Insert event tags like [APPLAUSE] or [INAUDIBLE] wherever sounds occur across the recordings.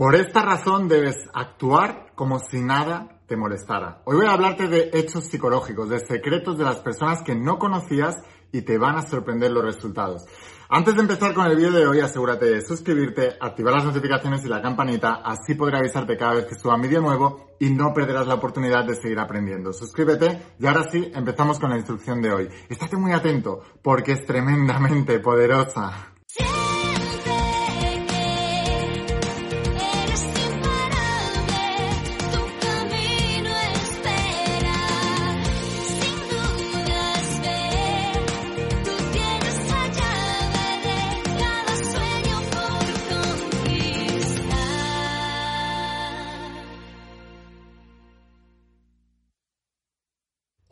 Por esta razón debes actuar como si nada te molestara. Hoy voy a hablarte de hechos psicológicos, de secretos de las personas que no conocías y te van a sorprender los resultados. Antes de empezar con el vídeo de hoy, asegúrate de suscribirte, activar las notificaciones y la campanita, así podré avisarte cada vez que suba un vídeo nuevo y no perderás la oportunidad de seguir aprendiendo. Suscríbete y ahora sí, empezamos con la instrucción de hoy. Estate muy atento porque es tremendamente poderosa.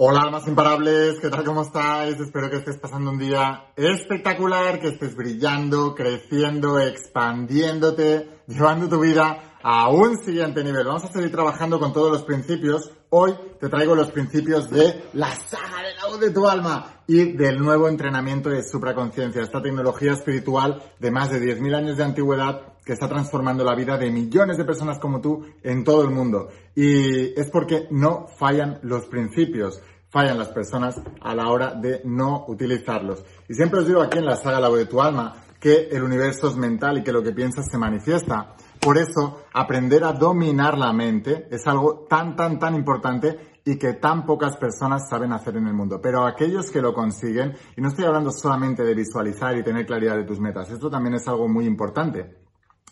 Hola almas imparables, ¿qué tal? ¿Cómo estáis? Espero que estés pasando un día espectacular, que estés brillando, creciendo, expandiéndote, llevando tu vida a un siguiente nivel. Vamos a seguir trabajando con todos los principios. Hoy te traigo los principios de la saga de la voz de tu alma y del nuevo entrenamiento de supraconciencia, esta tecnología espiritual de más de 10.000 años de antigüedad que está transformando la vida de millones de personas como tú en todo el mundo. Y es porque no fallan los principios fallan las personas a la hora de no utilizarlos. Y siempre os digo aquí en la saga La voz de tu alma que el universo es mental y que lo que piensas se manifiesta. Por eso, aprender a dominar la mente es algo tan, tan, tan importante y que tan pocas personas saben hacer en el mundo. Pero aquellos que lo consiguen, y no estoy hablando solamente de visualizar y tener claridad de tus metas, esto también es algo muy importante.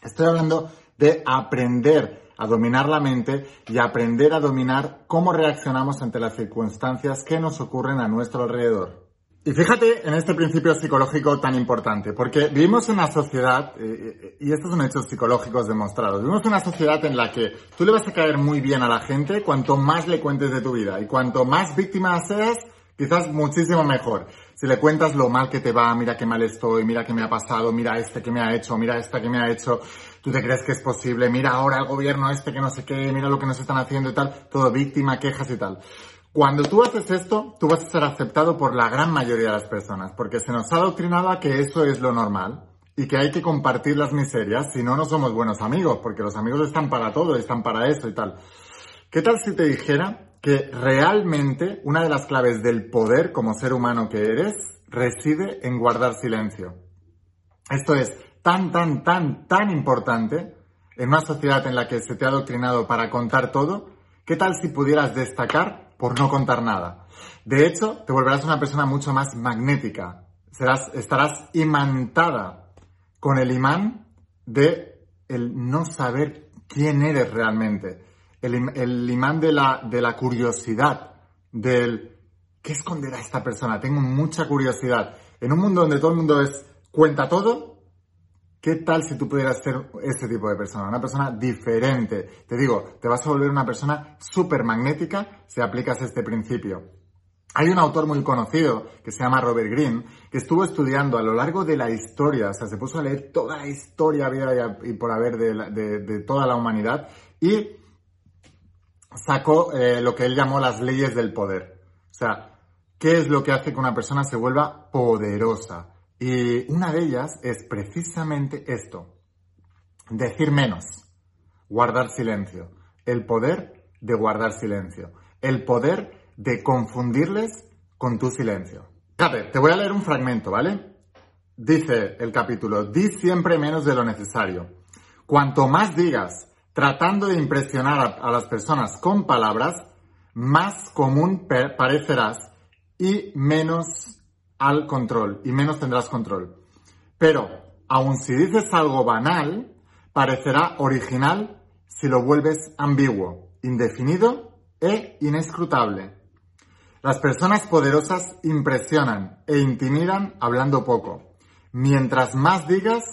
Estoy hablando de aprender a dominar la mente y aprender a dominar cómo reaccionamos ante las circunstancias que nos ocurren a nuestro alrededor. Y fíjate en este principio psicológico tan importante, porque vivimos en una sociedad, eh, eh, y estos son hechos psicológicos demostrados, vivimos en una sociedad en la que tú le vas a caer muy bien a la gente cuanto más le cuentes de tu vida, y cuanto más víctima seas, quizás muchísimo mejor. Si le cuentas lo mal que te va, mira qué mal estoy, mira qué me ha pasado, mira este que me ha hecho, mira esta que me ha hecho, tú te crees que es posible, mira ahora el gobierno este que no sé qué, mira lo que nos están haciendo y tal, todo víctima, quejas y tal. Cuando tú haces esto, tú vas a ser aceptado por la gran mayoría de las personas, porque se nos ha adoctrinado a que eso es lo normal y que hay que compartir las miserias, si no, no somos buenos amigos, porque los amigos están para todo, están para eso y tal. ¿Qué tal si te dijera que realmente una de las claves del poder como ser humano que eres reside en guardar silencio? Esto es, tan, tan, tan, tan importante en una sociedad en la que se te ha adoctrinado para contar todo, ¿qué tal si pudieras destacar por no contar nada? De hecho, te volverás una persona mucho más magnética. Serás, estarás imantada con el imán de el no saber quién eres realmente. El, imán de la, de la curiosidad, del ¿qué esconderá esta persona? Tengo mucha curiosidad. En un mundo donde todo el mundo es cuenta todo, ¿Qué tal si tú pudieras ser ese tipo de persona? Una persona diferente. Te digo, te vas a volver una persona súper magnética si aplicas este principio. Hay un autor muy conocido que se llama Robert Greene, que estuvo estudiando a lo largo de la historia, o sea, se puso a leer toda la historia vida y por haber de, toda la humanidad y sacó eh, lo que él llamó las leyes del poder. O sea, ¿qué es lo que hace que una persona se vuelva poderosa? Y una de ellas es precisamente esto, decir menos, guardar silencio, el poder de guardar silencio, el poder de confundirles con tu silencio. Fíjate, te voy a leer un fragmento, ¿vale? Dice el capítulo, di siempre menos de lo necesario. Cuanto más digas tratando de impresionar a, las personas con palabras, más común parecerás y menos al control y menos tendrás control. Pero, aun si dices algo banal, parecerá original si lo vuelves ambiguo, indefinido e inescrutable. Las personas poderosas impresionan e intimidan hablando poco. Mientras más digas,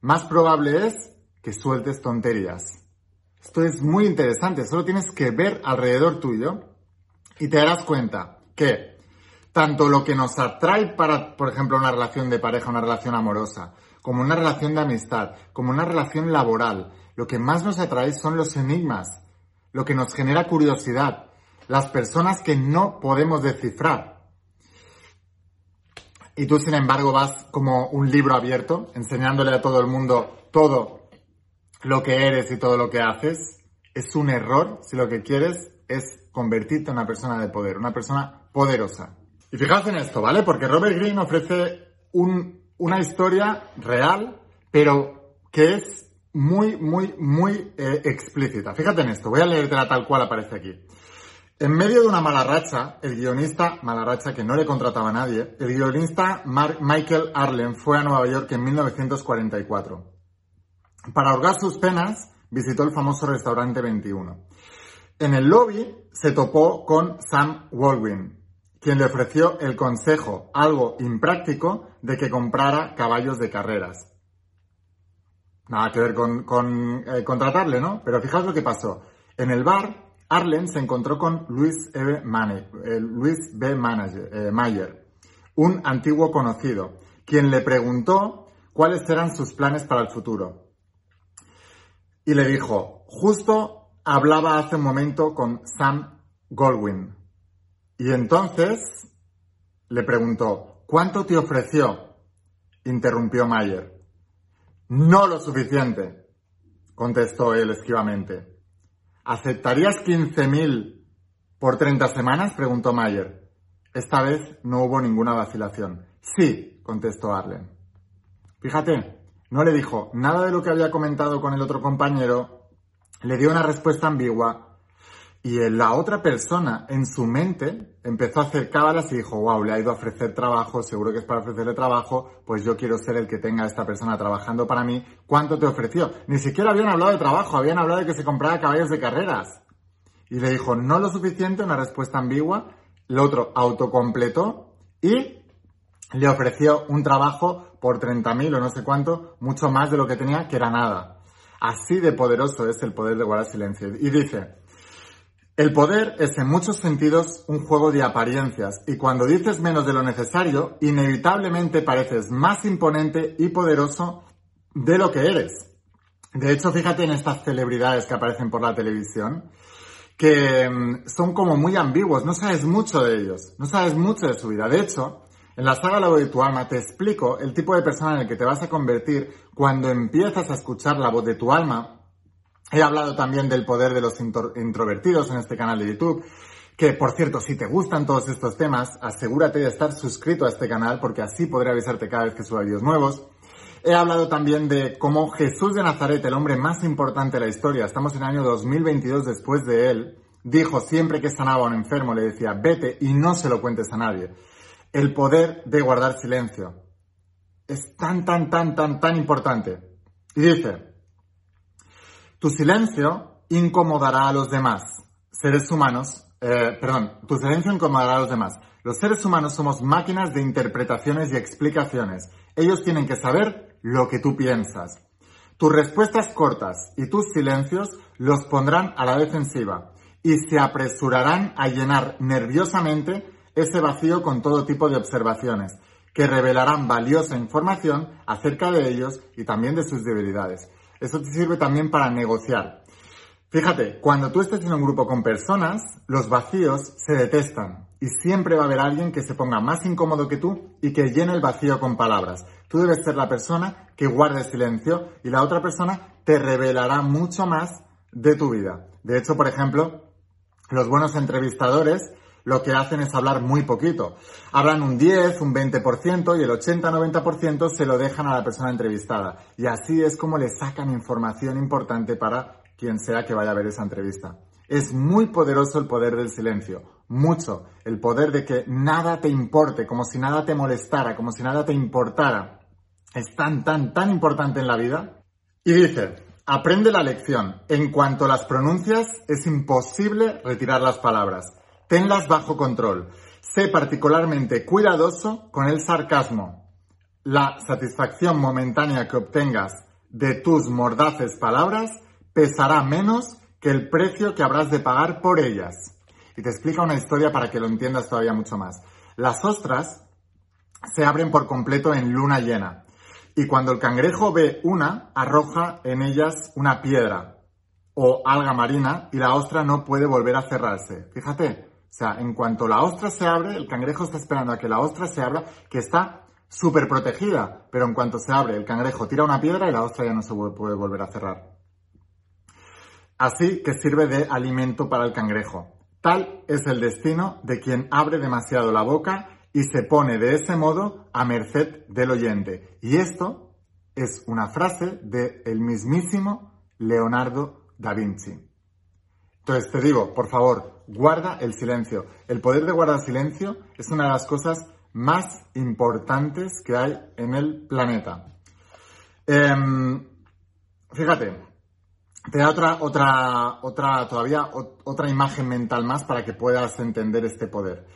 más probable es que sueltes tonterías. Esto es muy interesante, solo tienes que ver alrededor tuyo y te darás cuenta que tanto lo que nos atrae para, por ejemplo, una relación de pareja, una relación amorosa, como una relación de amistad, como una relación laboral, lo que más nos atrae son los enigmas, lo que nos genera curiosidad, las personas que no podemos descifrar. Y tú, sin embargo, vas como un libro abierto, enseñándole a todo el mundo todo lo que eres y todo lo que haces, es un error si lo que quieres es convertirte en una persona de poder, una persona poderosa. Y fijaos en esto, ¿vale? Porque Robert Greene ofrece una historia real, pero que es muy, muy, muy eh, explícita. Fíjate en esto, voy a leértela tal cual aparece aquí. En medio de una mala racha, el guionista, mala racha que no le contrataba a nadie, el guionista Michael Arlen fue a Nueva York en 1944. Para ahorgar sus penas, visitó el famoso restaurante 21. En el lobby se topó con Sam Walwyn, quien le ofreció el consejo, algo impráctico, de que comprara caballos de carreras. Nada que ver con, eh, contratarle, ¿no? Pero fijaos lo que pasó. En el bar, Arlen se encontró con Luis, B. Eh, B. Eh, Mayer, un antiguo conocido, quien le preguntó cuáles eran sus planes para el futuro. Y le dijo, justo hablaba hace un momento con Sam Goldwyn. Y entonces le preguntó, ¿cuánto te ofreció? Interrumpió Mayer. No lo suficiente, contestó él esquivamente. ¿Aceptarías 15.000 por 30 semanas? preguntó Mayer. Esta vez no hubo ninguna vacilación. Sí, contestó Arlen. Fíjate, no le dijo nada de lo que había comentado con el otro compañero, le dio una respuesta ambigua y la otra persona en su mente empezó a hacer cábalas y dijo, wow, le ha ido a ofrecer trabajo, seguro que es para ofrecerle trabajo, pues yo quiero ser el que tenga a esta persona trabajando para mí. ¿Cuánto te ofreció? Ni siquiera habían hablado de trabajo, habían hablado de que se comprara caballos de carreras. Y le dijo, no lo suficiente, una respuesta ambigua. El otro autocompletó y le ofreció un trabajo por 30.000 o no sé cuánto, mucho más de lo que tenía, que era nada. Así de poderoso es el poder de guardar silencio. Y dice, el poder es en muchos sentidos un juego de apariencias y cuando dices menos de lo necesario, inevitablemente pareces más imponente y poderoso de lo que eres. De hecho, fíjate en estas celebridades que aparecen por la televisión, que mm, son como muy ambiguos, no sabes mucho de ellos, no sabes mucho de su vida. De hecho, en la saga voz de tu alma te explico el tipo de persona en el que te vas a convertir cuando empiezas a escuchar la voz de tu alma He hablado también del poder de los introvertidos en este canal de YouTube. Que, por cierto, si te gustan todos estos temas, asegúrate de estar suscrito a este canal porque así podré avisarte cada vez que suba vídeos nuevos. He hablado también de cómo Jesús de Nazaret, el hombre más importante de la historia, estamos en el año 2022 después de él, dijo siempre que sanaba a un enfermo, le decía, vete y no se lo cuentes a nadie. El poder de guardar silencio es tan, tan, tan, tan, tan importante. Y dice, tu silencio incomodará a los demás. Seres humanos, eh, perdón, tu silencio incomodará a los demás. Los seres humanos somos máquinas de interpretaciones y explicaciones. Ellos tienen que saber lo que tú piensas. Tus respuestas cortas y tus silencios los pondrán a la defensiva y se apresurarán a llenar nerviosamente ese vacío con todo tipo de observaciones que revelarán valiosa información acerca de ellos y también de sus debilidades. Eso te sirve también para negociar. Fíjate, cuando tú estés en un grupo con personas, los vacíos se detestan y siempre va a haber alguien que se ponga más incómodo que tú y que llene el vacío con palabras. Tú debes ser la persona que guarde silencio y la otra persona te revelará mucho más de tu vida. De hecho, por ejemplo, los buenos entrevistadores lo que hacen es hablar muy poquito. Hablan un 10, un 20% y el 80-90% se lo dejan a la persona entrevistada. Y así es como le sacan información importante para quien sea que vaya a ver esa entrevista. Es muy poderoso el poder del silencio, mucho. El poder de que nada te importe, como si nada te molestara, como si nada te importara. Es tan, tan, tan importante en la vida. Y dice, aprende la lección. En cuanto las pronuncias, es imposible retirar las palabras. Tenlas bajo control. Sé particularmente cuidadoso con el sarcasmo. La satisfacción momentánea que obtengas de tus mordaces palabras pesará menos que el precio que habrás de pagar por ellas. Y te explica una historia para que lo entiendas todavía mucho más. Las ostras se abren por completo en luna llena. Y cuando el cangrejo ve una, arroja en ellas una piedra o alga marina y la ostra no puede volver a cerrarse. Fíjate, o sea, en cuanto la ostra se abre, el cangrejo está esperando a que la ostra se abra, que está súper protegida, pero en cuanto se abre, el cangrejo tira una piedra y la ostra ya no se puede volver a cerrar. así que sirve de alimento para el cangrejo. Tal es el destino de quien abre demasiado la boca y se pone de ese modo a merced del oyente. Y esto es una frase del el mismísimo Leonardo da Vinci. Entonces te digo, por favor, guarda el silencio. El poder de guardar silencio es una de las cosas más importantes que hay en el planeta. Em, fíjate, te da otra, otra, otra, todavía otra imagen mental más para que puedas entender este poder.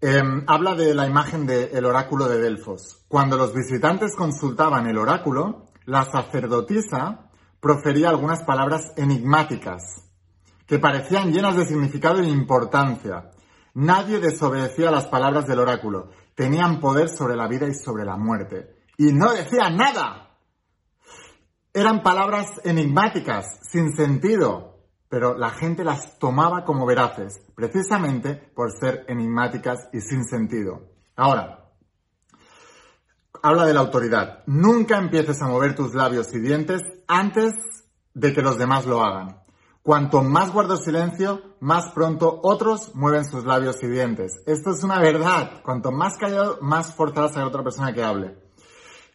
Em, habla de la imagen del oráculo de Delfos. Cuando los visitantes consultaban el oráculo, la sacerdotisa profería algunas palabras enigmáticas que parecían llenas de significado e importancia. Nadie desobedecía las palabras del oráculo. Tenían poder sobre la vida y sobre la muerte. Y no decían nada. Eran palabras enigmáticas, sin sentido, pero la gente las tomaba como veraces, precisamente por ser enigmáticas y sin sentido. Ahora, habla de la autoridad. Nunca empieces a mover tus labios y dientes antes de que los demás lo hagan. Cuanto más guardo silencio, más pronto otros mueven sus labios y dientes. Esto es una verdad. Cuanto más callado, más forzarás a otra persona que hable.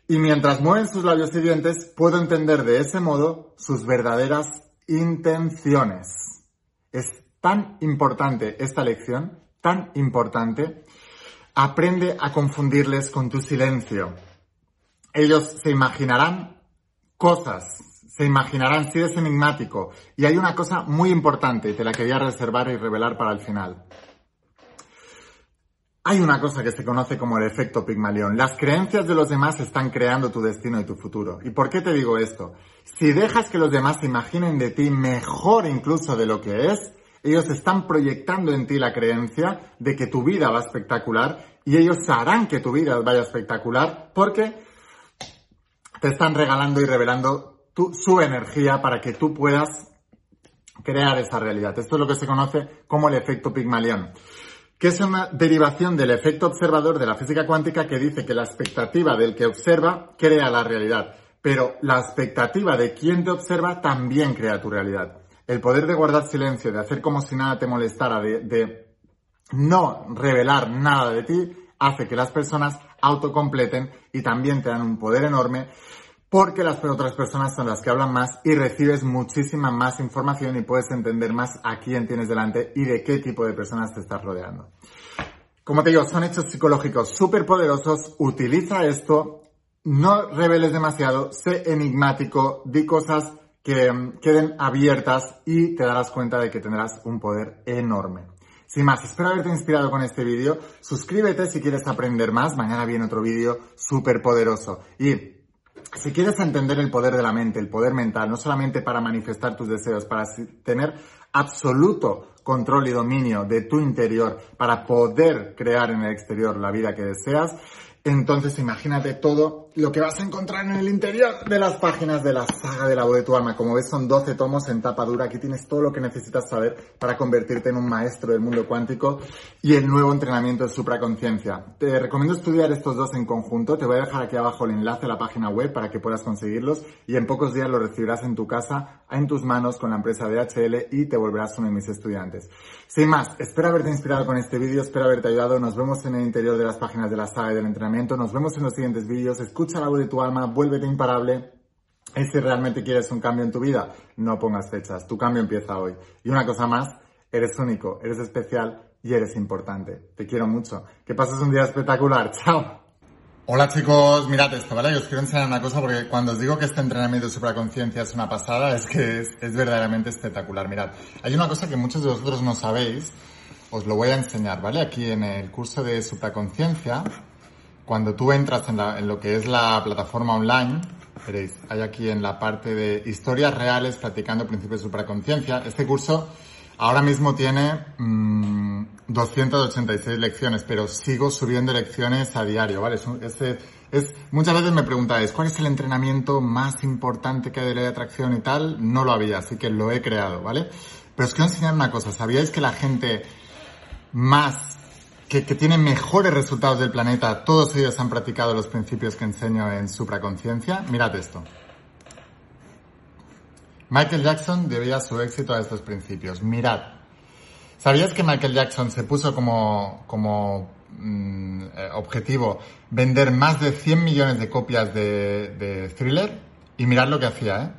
Y mientras mueven sus labios y dientes, puedo entender de ese modo sus verdaderas intenciones. Es tan importante esta lección, tan importante. Aprende a confundirles con tu silencio. Ellos se imaginarán cosas, se imaginarán si eres enigmático. Y hay una cosa muy importante, y te la quería reservar y revelar para el final. Hay una cosa que se conoce como el efecto Pigmalión. Las creencias de los demás están creando tu destino y tu futuro. ¿Y por qué te digo esto? Si dejas que los demás se imaginen de ti mejor incluso de lo que es, ellos están proyectando en ti la creencia de que tu vida va espectacular y ellos harán que tu vida vaya espectacular porque te están regalando y revelando su energía para que tú puedas crear esa realidad. Esto es lo que se conoce como el efecto Pigmalión que es una derivación del efecto observador de la física cuántica que dice que la expectativa del que observa crea la realidad, pero la expectativa de quien te observa también crea tu realidad. El poder de guardar silencio, de hacer como si nada te molestara, de, de no revelar nada de ti, hace que las personas autocompleten y también te dan un poder enorme porque las otras personas son las que hablan más y recibes muchísima más información y puedes entender más a quién tienes delante y de qué tipo de personas te estás rodeando. Como te digo, son hechos psicológicos súper poderosos, utiliza esto, no reveles demasiado, sé enigmático, di cosas que mm, queden abiertas y te darás cuenta de que tendrás un poder enorme. Sin más, espero haberte inspirado con este vídeo. Suscríbete si quieres aprender más. Mañana viene otro vídeo súper poderoso. Y si quieres entender el poder de la mente, el poder mental, no solamente para manifestar tus deseos, para tener absoluto control y dominio de tu interior, para poder crear en el exterior la vida que deseas, entonces imagínate todo lo que vas a encontrar en el interior de las páginas de la saga de la voz de tu alma. Como ves son 12 tomos en tapa dura. Aquí tienes todo lo que necesitas saber para convertirte en un maestro del mundo cuántico y el nuevo entrenamiento de supraconciencia. Te recomiendo estudiar estos dos en conjunto. Te voy a dejar aquí abajo el enlace a la página web para que puedas conseguirlos y en pocos días los recibirás en tu casa, en tus manos con la empresa DHL y te volverás uno de mis estudiantes. Sin más, espero haberte inspirado con este vídeo, espero haberte ayudado. Nos vemos en el interior de las páginas de la saga y del entrenamiento nos vemos en los siguientes vídeos. Escucha la voz de tu alma, vuélvete imparable. Y si realmente quieres un cambio en tu vida, no pongas fechas. Tu cambio empieza hoy. Y una cosa más, eres único, eres especial y eres importante. Te quiero mucho. Que pases un día espectacular. [LAUGHS] Chao. Hola chicos, mirad esto, ¿vale? os quiero enseñar una cosa porque cuando os digo que este entrenamiento de supraconciencia es una pasada, es que es, es, verdaderamente espectacular. Mirad, hay una cosa que muchos de vosotros no sabéis, os lo voy a enseñar, ¿vale? Aquí en el curso de supraconciencia cuando tú entras en, la, en, lo que es la plataforma online, veréis, hay aquí en la parte de historias reales practicando principios de supraconciencia. Este curso ahora mismo tiene mmm, 286 lecciones, pero sigo subiendo lecciones a diario, ¿vale? Es, es, es, muchas veces me preguntáis, ¿cuál es el entrenamiento más importante que hay de ley de atracción y tal? No lo había, así que lo he creado, ¿vale? Pero os quiero enseñar una cosa. ¿Sabíais que la gente más que, que, tienen mejores resultados del planeta, todos ellos han practicado los principios que enseño en supraconciencia. Mirad esto. Michael Jackson debía su éxito a estos principios. Mirad, ¿sabías que Michael Jackson se puso como, como mm, eh, objetivo vender más de 100 millones de copias de, de Thriller? Y mirad lo que hacía, ¿eh?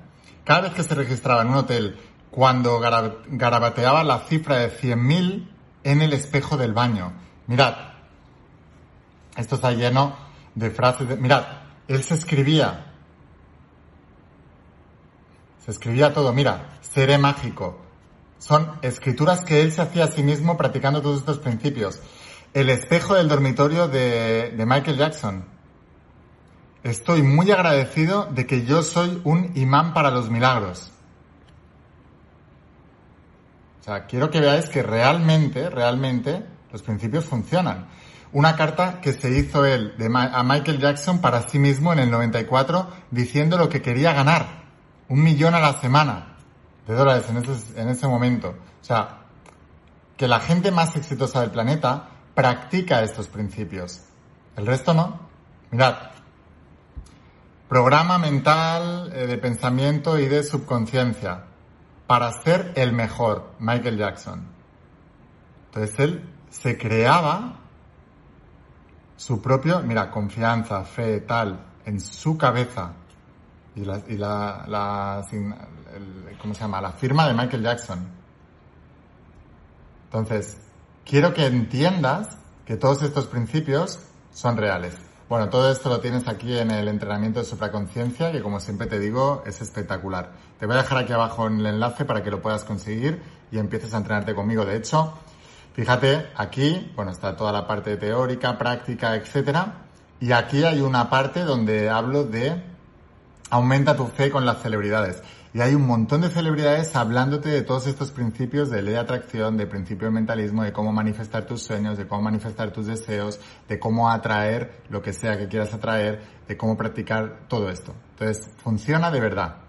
Cada vez que se registraba en un hotel, cuando garabateaba la cifra de 100.000 en el espejo del baño. Mirad, esto está lleno de frases de... Mirad, él se escribía. Se escribía todo. Mira, seré mágico. Son escrituras que él se hacía a sí mismo practicando todos estos principios. El espejo del dormitorio de, de Michael Jackson. Estoy muy agradecido de que yo soy un imán para los milagros. O sea, quiero que veáis que realmente, realmente, los principios funcionan. Una carta que se hizo él de, a Michael Jackson para sí mismo en el 94 diciendo lo que quería ganar. Un millón a la semana de dólares en ese, en ese momento. O sea, que la gente más exitosa del planeta practica estos principios. El resto no. Mirad, Programa mental eh, de pensamiento y de subconsciencia para ser el mejor, Michael Jackson. Entonces él se creaba su propio, mira, confianza, fe, tal, en su cabeza. Y la, y la, la ¿cómo se llama? La firma de Michael Jackson. Entonces, quiero que entiendas que todos estos principios son reales. Bueno, todo esto lo tienes aquí en el entrenamiento de supraconciencia, que como siempre te digo, es espectacular. Te voy a dejar aquí abajo en el enlace para que lo puedas conseguir y empieces a entrenarte conmigo. De hecho, fíjate, aquí, bueno, está toda la parte teórica, práctica, etcétera. Y aquí hay una parte donde hablo de aumenta tu fe con las celebridades. Y hay un montón de celebridades hablándote de todos estos principios de ley de atracción, de principio de mentalismo, de cómo manifestar tus sueños, de cómo manifestar tus deseos, de cómo atraer lo que sea que quieras atraer, de cómo practicar todo esto. Entonces, funciona de verdad.